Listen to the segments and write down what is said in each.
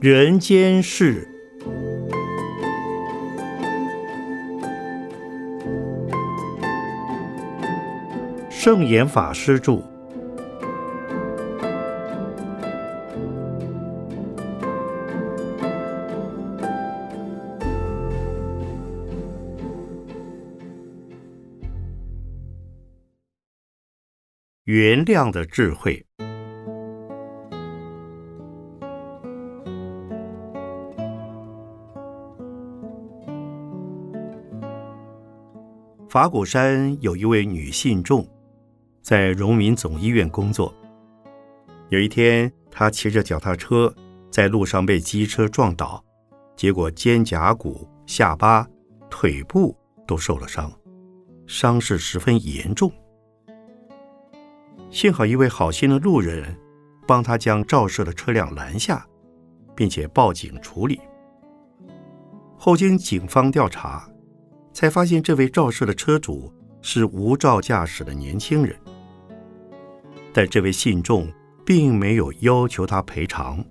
人间事。圣严法师著。原谅的智慧。法鼓山有一位女信众，在荣民总医院工作。有一天，她骑着脚踏车在路上被机车撞倒，结果肩胛骨、下巴、腿部都受了伤，伤势十分严重。幸好一位好心的路人帮他将肇事的车辆拦下，并且报警处理。后经警方调查，才发现这位肇事的车主是无照驾驶的年轻人。但这位信众并没有要求他赔偿，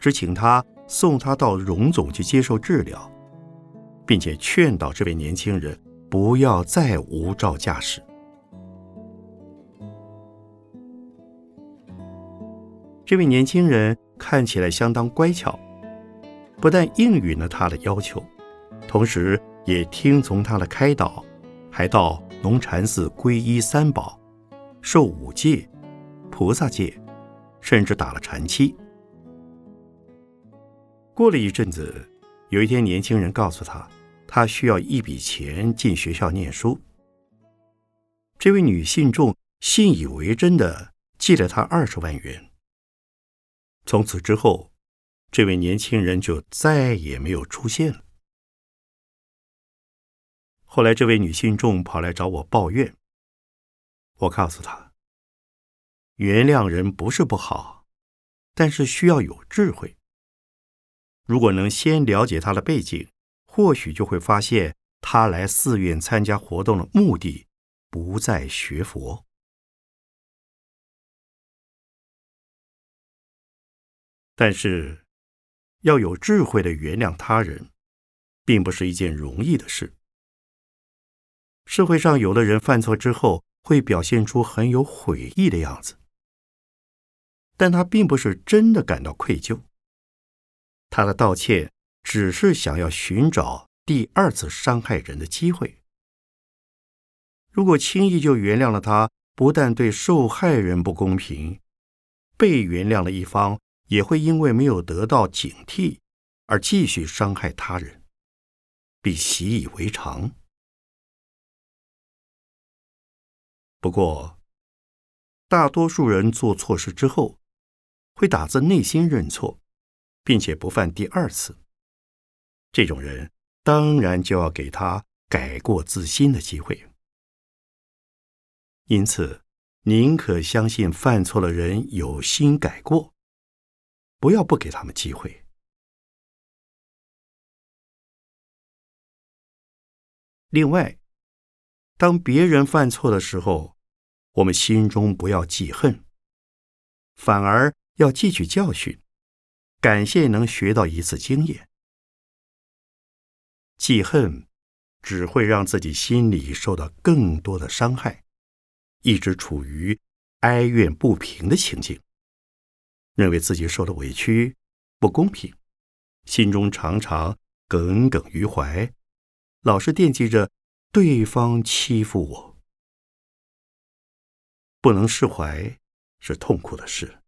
只请他送他到荣总去接受治疗，并且劝导这位年轻人不要再无照驾驶。这位年轻人看起来相当乖巧，不但应允了他的要求，同时也听从他的开导，还到龙禅寺皈依三宝，受五戒、菩萨戒，甚至打了禅期。过了一阵子，有一天，年轻人告诉他，他需要一笔钱进学校念书。这位女信众信以为真的借了他二十万元。从此之后，这位年轻人就再也没有出现了。后来，这位女信众跑来找我抱怨，我告诉她：原谅人不是不好，但是需要有智慧。如果能先了解他的背景，或许就会发现他来寺院参加活动的目的不在学佛。但是，要有智慧的原谅他人，并不是一件容易的事。社会上有的人犯错之后，会表现出很有悔意的样子，但他并不是真的感到愧疚。他的道歉只是想要寻找第二次伤害人的机会。如果轻易就原谅了他，不但对受害人不公平，被原谅的一方。也会因为没有得到警惕而继续伤害他人，并习以为常。不过，大多数人做错事之后，会打自内心认错，并且不犯第二次。这种人当然就要给他改过自新的机会。因此，宁可相信犯错的人有心改过。不要不给他们机会。另外，当别人犯错的时候，我们心中不要记恨，反而要汲取教训，感谢能学到一次经验。记恨只会让自己心里受到更多的伤害，一直处于哀怨不平的情境。认为自己受了委屈，不公平，心中常常耿耿于怀，老是惦记着对方欺负我，不能释怀是痛苦的事。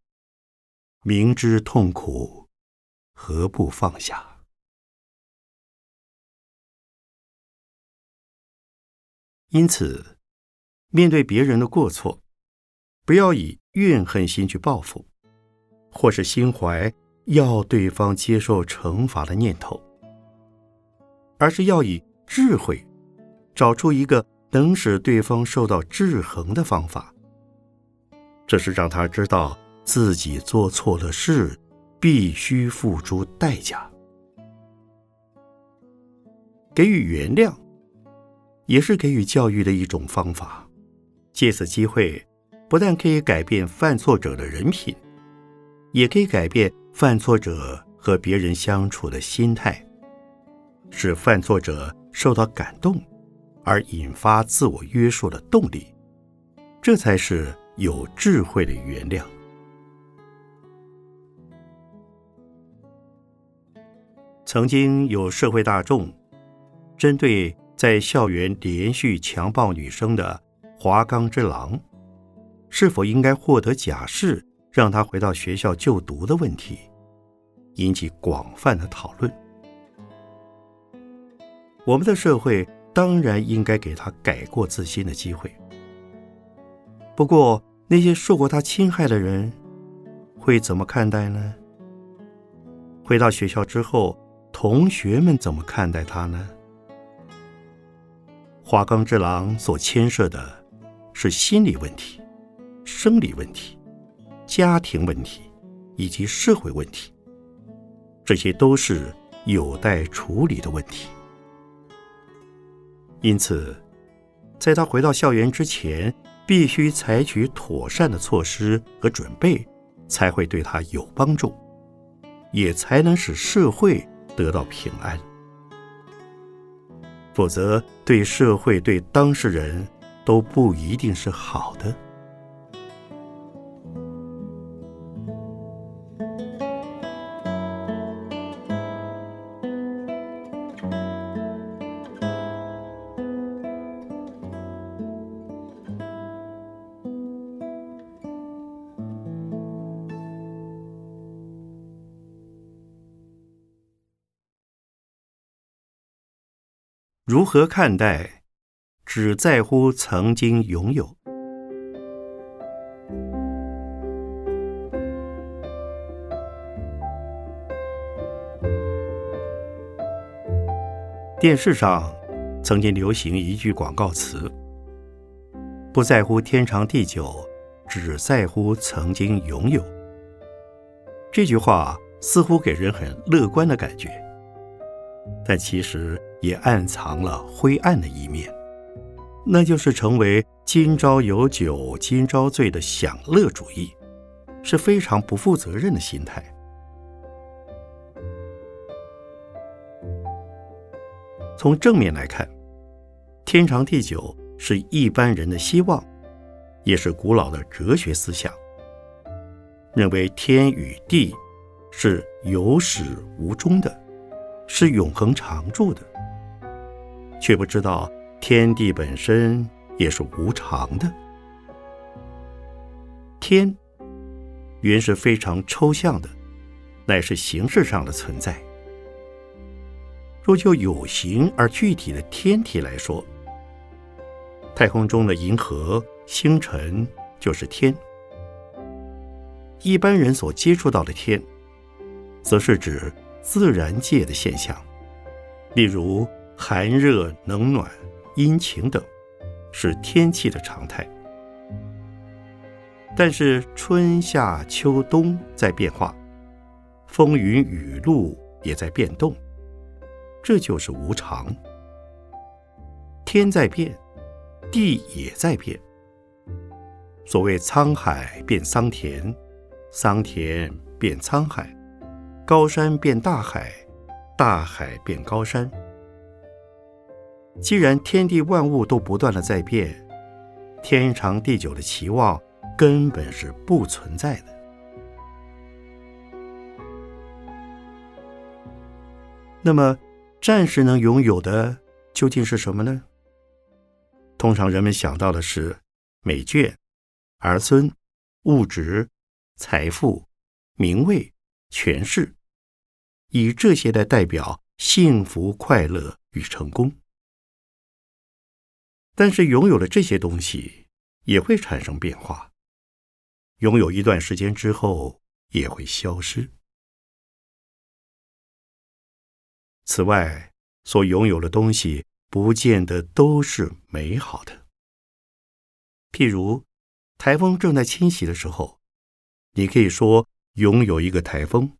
明知痛苦，何不放下？因此，面对别人的过错，不要以怨恨心去报复。或是心怀要对方接受惩罚的念头，而是要以智慧找出一个能使对方受到制衡的方法。这是让他知道自己做错了事，必须付出代价。给予原谅，也是给予教育的一种方法。借此机会，不但可以改变犯错者的人品。也可以改变犯错者和别人相处的心态，使犯错者受到感动，而引发自我约束的动力，这才是有智慧的原谅。曾经有社会大众针对在校园连续强暴女生的华冈之狼，是否应该获得假释，让他回到学校就读的问题。引起广泛的讨论。我们的社会当然应该给他改过自新的机会。不过，那些受过他侵害的人会怎么看待呢？回到学校之后，同学们怎么看待他呢？花冈之狼所牵涉的是心理问题、生理问题、家庭问题以及社会问题。这些都是有待处理的问题，因此，在他回到校园之前，必须采取妥善的措施和准备，才会对他有帮助，也才能使社会得到平安。否则，对社会、对当事人都不一定是好的。如何看待只在乎曾经拥有？电视上曾经流行一句广告词：“不在乎天长地久，只在乎曾经拥有。”这句话似乎给人很乐观的感觉，但其实。也暗藏了灰暗的一面，那就是成为“今朝有酒今朝醉”的享乐主义，是非常不负责任的心态。从正面来看，天长地久是一般人的希望，也是古老的哲学思想，认为天与地是有始无终的，是永恒常驻的。却不知道天地本身也是无常的。天原是非常抽象的，乃是形式上的存在。若就有形而具体的天体来说，太空中的银河、星辰就是天。一般人所接触到的天，则是指自然界的现象，例如。寒热、冷暖、阴晴等，是天气的常态。但是春夏秋冬在变化，风云雨露也在变动，这就是无常。天在变，地也在变。所谓沧海变桑田，桑田变沧海，高山变大海，大海变高山。既然天地万物都不断的在变，天长地久的期望根本是不存在的。那么，暂时能拥有的究竟是什么呢？通常人们想到的是美眷、儿孙、物质、财富、名位、权势，以这些来代表幸福、快乐与成功。但是拥有了这些东西，也会产生变化。拥有一段时间之后，也会消失。此外，所拥有的东西不见得都是美好的。譬如，台风正在侵袭的时候，你可以说拥有一个台风；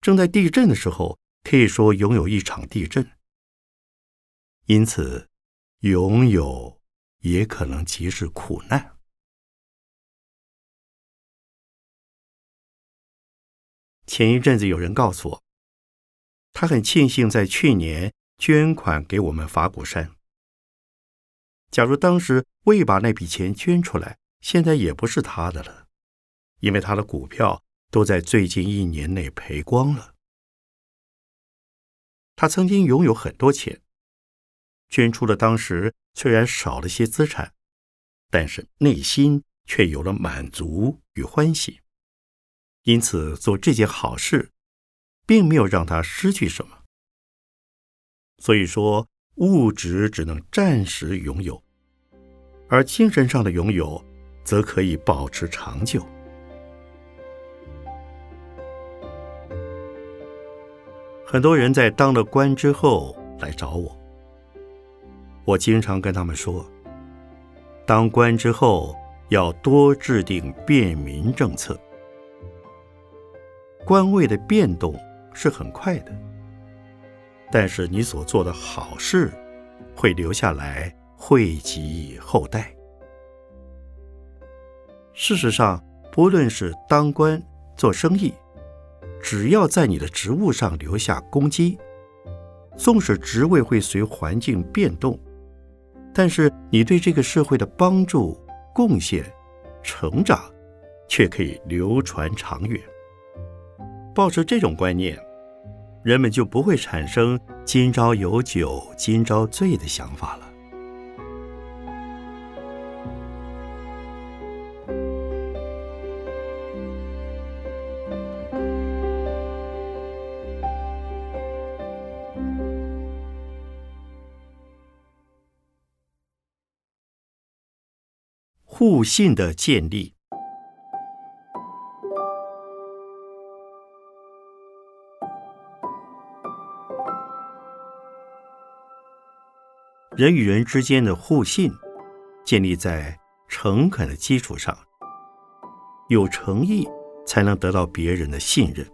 正在地震的时候，可以说拥有一场地震。因此。拥有也可能即是苦难。前一阵子有人告诉我，他很庆幸在去年捐款给我们法鼓山。假如当时未把那笔钱捐出来，现在也不是他的了，因为他的股票都在最近一年内赔光了。他曾经拥有很多钱，捐出了当时虽然少了些资产，但是内心却有了满足与欢喜。因此，做这件好事，并没有让他失去什么。所以说，物质只能暂时拥有，而精神上的拥有，则可以保持长久。很多人在当了官之后来找我，我经常跟他们说，当官之后要多制定便民政策。官位的变动是很快的，但是你所做的好事会留下来，惠及后代。事实上，不论是当官、做生意，只要在你的职务上留下功绩，纵使职位会随环境变动，但是你对这个社会的帮助、贡献、成长，却可以流传长远。抱着这种观念，人们就不会产生“今朝有酒今朝醉”的想法了。互信的建立。人与人之间的互信，建立在诚恳的基础上。有诚意，才能得到别人的信任。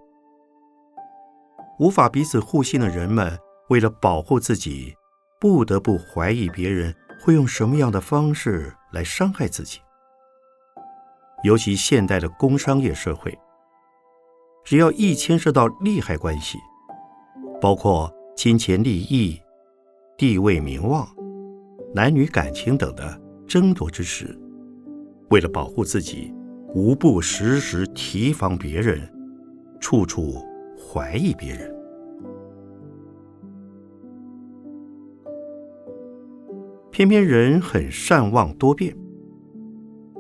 无法彼此互信的人们，为了保护自己，不得不怀疑别人会用什么样的方式来伤害自己。尤其现代的工商业社会，只要一牵涉到利害关系，包括金钱利益。地位、名望、男女感情等的争夺之时，为了保护自己，无不时时提防别人，处处怀疑别人。偏偏人很善忘多变，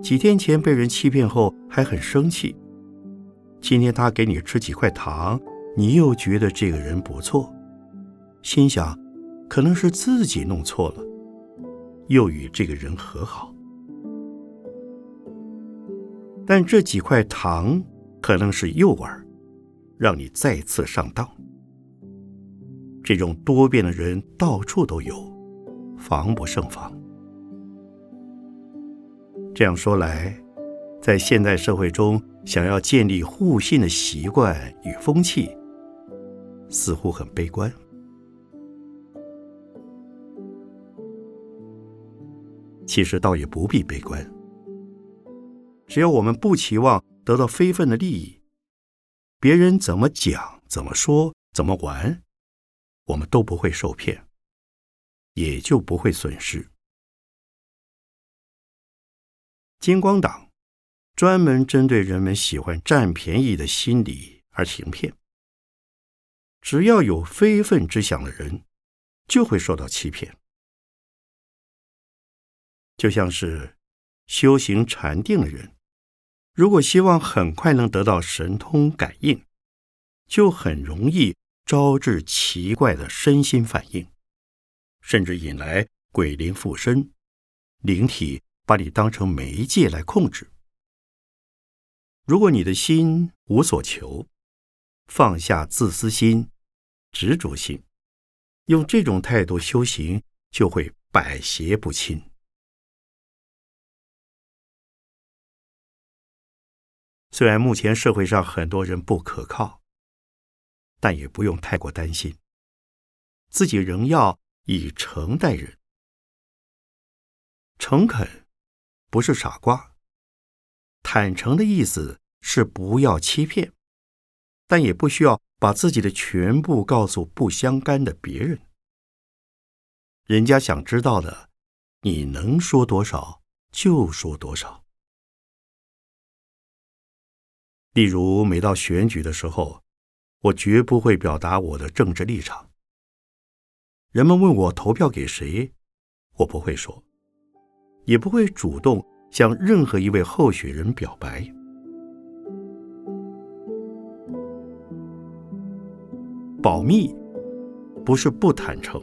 几天前被人欺骗后还很生气，今天他给你吃几块糖，你又觉得这个人不错，心想。可能是自己弄错了，又与这个人和好，但这几块糖可能是诱饵，让你再次上当。这种多变的人到处都有，防不胜防。这样说来，在现代社会中，想要建立互信的习惯与风气，似乎很悲观。其实倒也不必悲观，只要我们不期望得到非分的利益，别人怎么讲、怎么说、怎么玩，我们都不会受骗，也就不会损失。金光党专门针对人们喜欢占便宜的心理而行骗，只要有非分之想的人，就会受到欺骗。就像是修行禅定的人，如果希望很快能得到神通感应，就很容易招致奇怪的身心反应，甚至引来鬼灵附身，灵体把你当成媒介来控制。如果你的心无所求，放下自私心、执着心，用这种态度修行，就会百邪不侵。虽然目前社会上很多人不可靠，但也不用太过担心。自己仍要以诚待人，诚恳不是傻瓜，坦诚的意思是不要欺骗，但也不需要把自己的全部告诉不相干的别人。人家想知道的，你能说多少就说多少。例如，每到选举的时候，我绝不会表达我的政治立场。人们问我投票给谁，我不会说，也不会主动向任何一位候选人表白。保密不是不坦诚，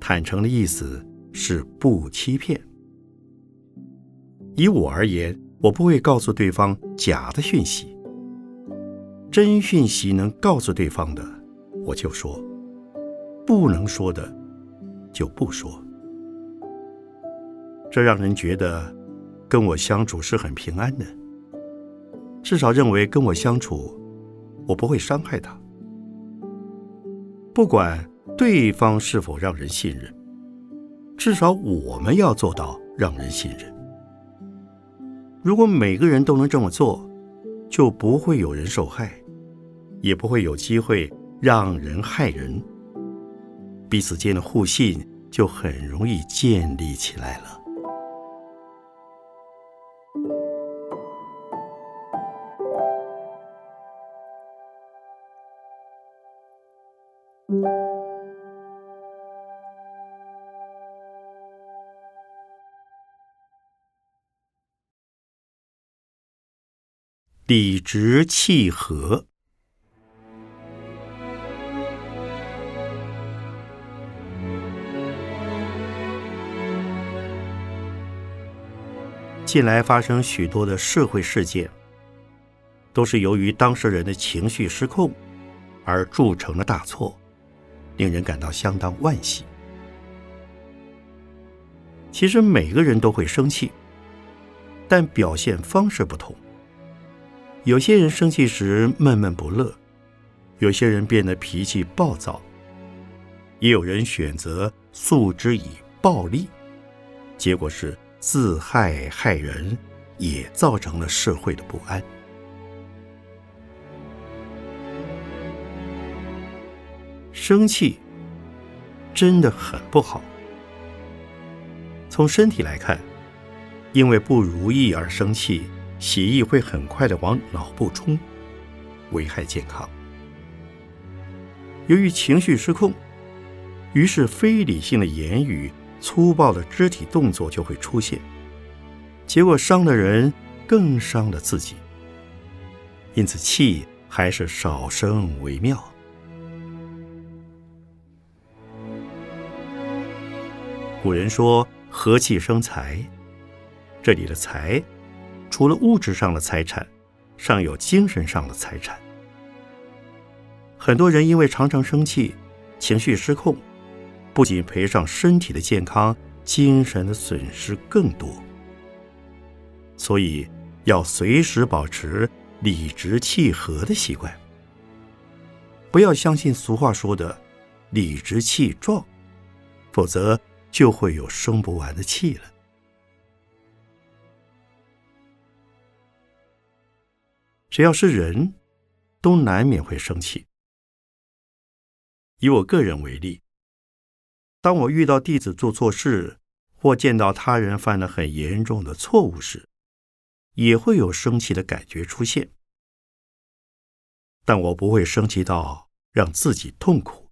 坦诚的意思是不欺骗。以我而言。我不会告诉对方假的讯息，真讯息能告诉对方的，我就说；不能说的，就不说。这让人觉得跟我相处是很平安的，至少认为跟我相处，我不会伤害他。不管对方是否让人信任，至少我们要做到让人信任。如果每个人都能这么做，就不会有人受害，也不会有机会让人害人，彼此间的互信就很容易建立起来了。理直气和。近来发生许多的社会事件，都是由于当事人的情绪失控而铸成了大错，令人感到相当惋惜。其实每个人都会生气，但表现方式不同。有些人生气时闷闷不乐，有些人变得脾气暴躁，也有人选择诉之以暴力，结果是自害害人，也造成了社会的不安。生气真的很不好。从身体来看，因为不如意而生气。血液会很快的往脑部冲，危害健康。由于情绪失控，于是非理性的言语、粗暴的肢体动作就会出现，结果伤了人，更伤了自己。因此，气还是少生为妙。古人说：“和气生财。”这里的财。除了物质上的财产，尚有精神上的财产。很多人因为常常生气、情绪失控，不仅赔上身体的健康，精神的损失更多。所以要随时保持理直气和的习惯，不要相信俗话说的“理直气壮”，否则就会有生不完的气了。只要是人，都难免会生气。以我个人为例，当我遇到弟子做错事，或见到他人犯了很严重的错误时，也会有生气的感觉出现。但我不会生气到让自己痛苦，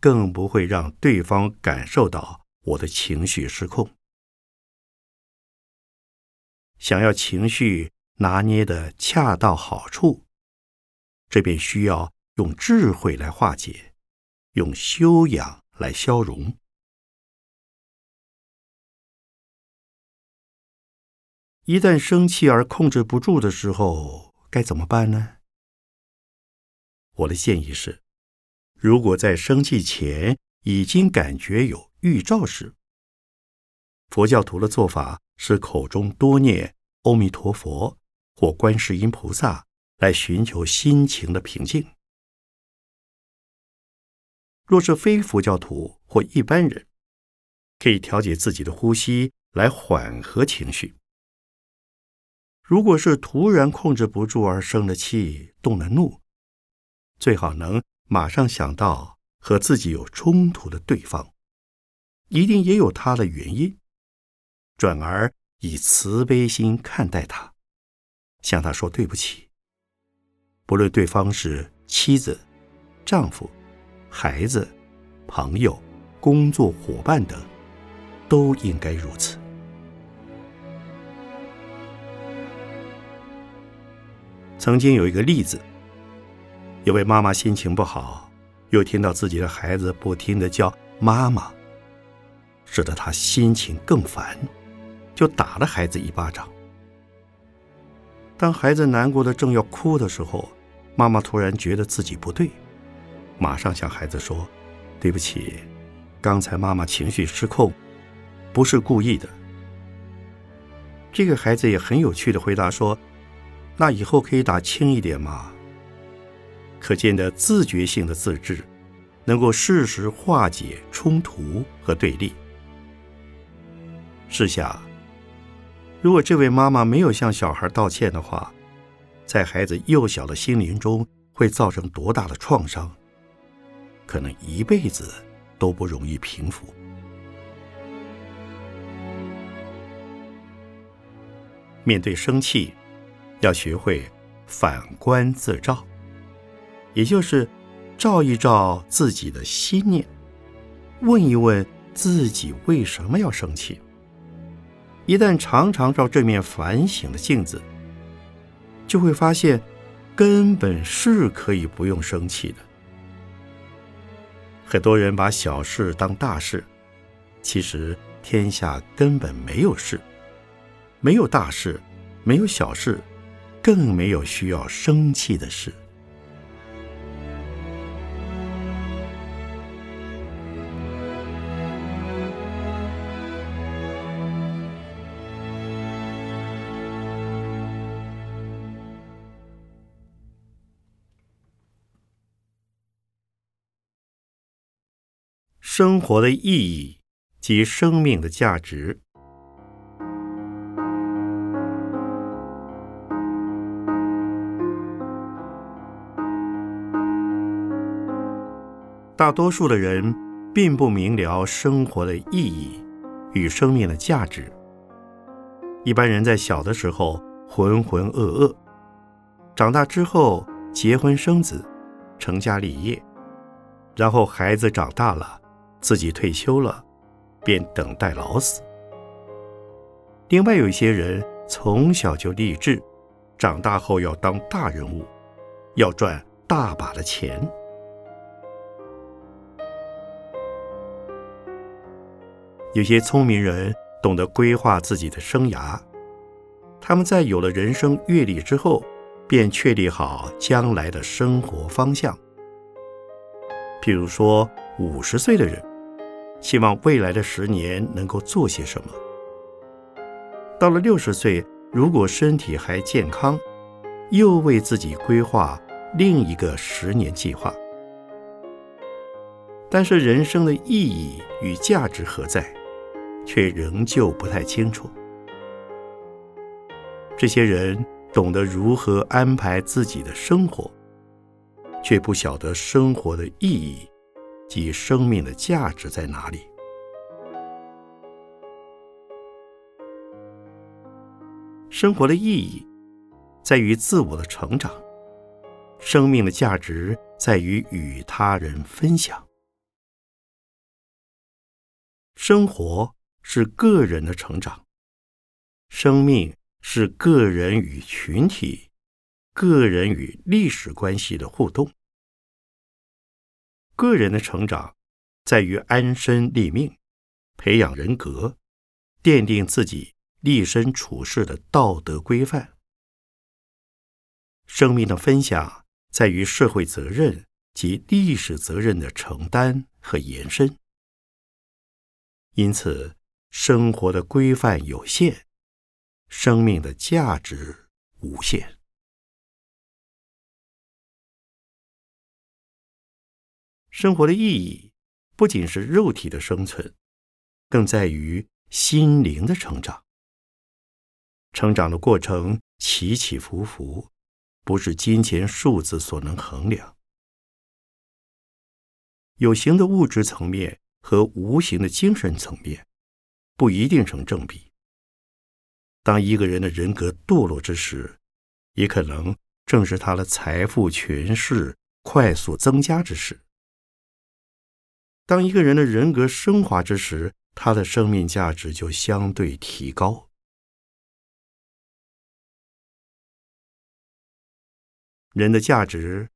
更不会让对方感受到我的情绪失控。想要情绪。拿捏的恰到好处，这便需要用智慧来化解，用修养来消融。一旦生气而控制不住的时候，该怎么办呢？我的建议是：如果在生气前已经感觉有预兆时，佛教徒的做法是口中多念“阿弥陀佛”。或观世音菩萨来寻求心情的平静。若是非佛教徒或一般人，可以调节自己的呼吸来缓和情绪。如果是突然控制不住而生了气、动了怒，最好能马上想到和自己有冲突的对方，一定也有他的原因，转而以慈悲心看待他，向他说对不起。不论对方是妻子、丈夫、孩子、朋友、工作伙伴等，都应该如此。曾经有一个例子，有位妈妈心情不好，又听到自己的孩子不停的叫妈妈，使得她心情更烦，就打了孩子一巴掌。当孩子难过的正要哭的时候，妈妈突然觉得自己不对，马上向孩子说：“对不起，刚才妈妈情绪失控，不是故意的。”这个孩子也很有趣的回答说。那以后可以打轻一点吗？可见的自觉性的自制，能够适时化解冲突和对立。试想，如果这位妈妈没有向小孩道歉的话，在孩子幼小的心灵中会造成多大的创伤？可能一辈子都不容易平复。面对生气。要学会反观自照，也就是照一照自己的心念，问一问自己为什么要生气。一旦常常照这面反省的镜子，就会发现根本是可以不用生气的。很多人把小事当大事，其实天下根本没有事，没有大事，没有小事。更没有需要生气的事。生活的意义及生命的价值。大多数的人并不明了生活的意义与生命的价值。一般人在小的时候浑浑噩噩，长大之后结婚生子，成家立业，然后孩子长大了，自己退休了，便等待老死。另外有一些人从小就立志，长大后要当大人物，要赚大把的钱。有些聪明人懂得规划自己的生涯，他们在有了人生阅历之后，便确立好将来的生活方向。譬如说，五十岁的人，希望未来的十年能够做些什么；到了六十岁，如果身体还健康，又为自己规划另一个十年计划。但是，人生的意义与价值何在？却仍旧不太清楚。这些人懂得如何安排自己的生活，却不晓得生活的意义及生命的价值在哪里。生活的意义在于自我的成长，生命的价值在于与他人分享。生活。是个人的成长，生命是个人与群体、个人与历史关系的互动。个人的成长在于安身立命，培养人格，奠定自己立身处世的道德规范。生命的分享在于社会责任及历史责任的承担和延伸。因此。生活的规范有限，生命的价值无限。生活的意义不仅是肉体的生存，更在于心灵的成长。成长的过程起起伏伏，不是金钱数字所能衡量。有形的物质层面和无形的精神层面，不一定成正比。当一个人的人格堕落之时，也可能正是他的财富、权势快速增加之时。当一个人的人格升华之时，他的生命价值就相对提高。人的价值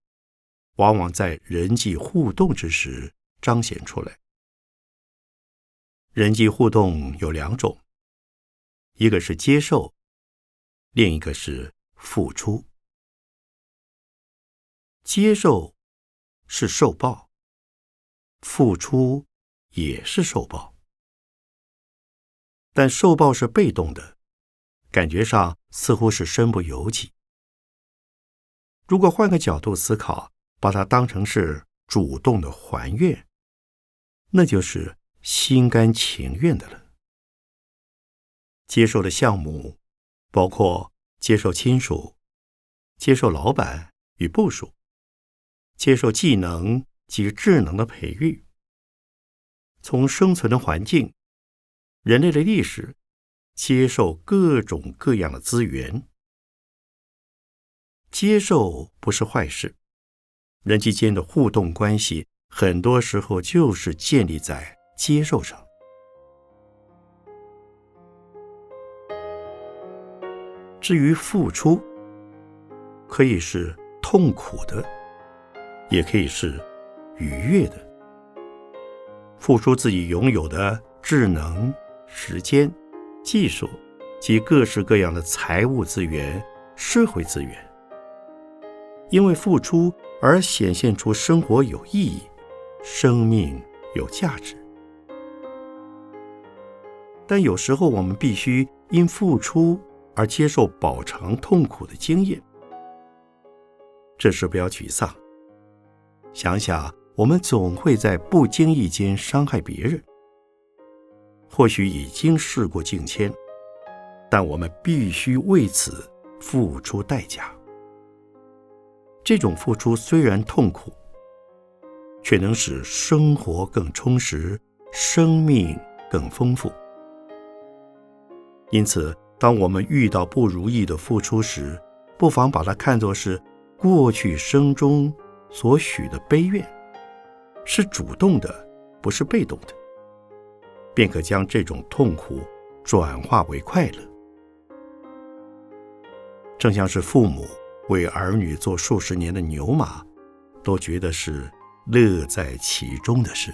往往在人际互动之时彰显出来。人际互动有两种，一个是接受，另一个是付出。接受是受报，付出也是受报。但受报是被动的，感觉上似乎是身不由己。如果换个角度思考，把它当成是主动的还愿，那就是心甘情愿的了。接受的项目包括接受亲属、接受老板与部属、接受技能及智能的培育，从生存的环境。人类的历史，接受各种各样的资源，接受不是坏事。人际间的互动关系，很多时候就是建立在接受上。至于付出，可以是痛苦的，也可以是愉悦的。付出自己拥有的智能。时间、技术及各式各样的财务资源、社会资源，因为付出而显现出生活有意义、生命有价值。但有时候我们必须因付出而接受饱尝痛苦的经验，这时不要沮丧。想想，我们总会在不经意间伤害别人。或许已经事过境迁，但我们必须为此付出代价。这种付出虽然痛苦，却能使生活更充实，生命更丰富。因此，当我们遇到不如意的付出时，不妨把它看作是过去生中所许的悲愿，是主动的，不是被动的。便可将这种痛苦转化为快乐，正像是父母为儿女做数十年的牛马，都觉得是乐在其中的事。